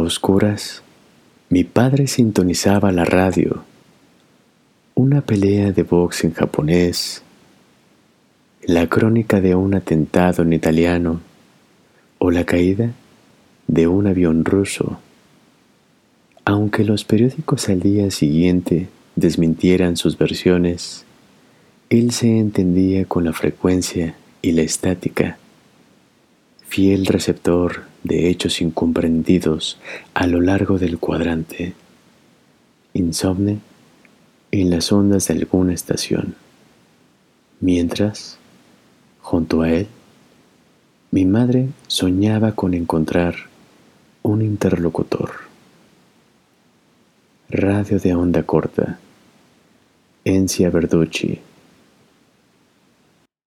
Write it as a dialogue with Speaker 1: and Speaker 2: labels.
Speaker 1: oscuras, mi padre sintonizaba la radio, una pelea de box en japonés, la crónica de un atentado en italiano o la caída de un avión ruso. Aunque los periódicos al día siguiente desmintieran sus versiones, él se entendía con la frecuencia y la estática, fiel receptor de hechos incomprendidos a lo largo del cuadrante, insomne en las ondas de alguna estación, mientras, junto a él, mi madre soñaba con encontrar un interlocutor. Radio de onda corta, Encia Verducci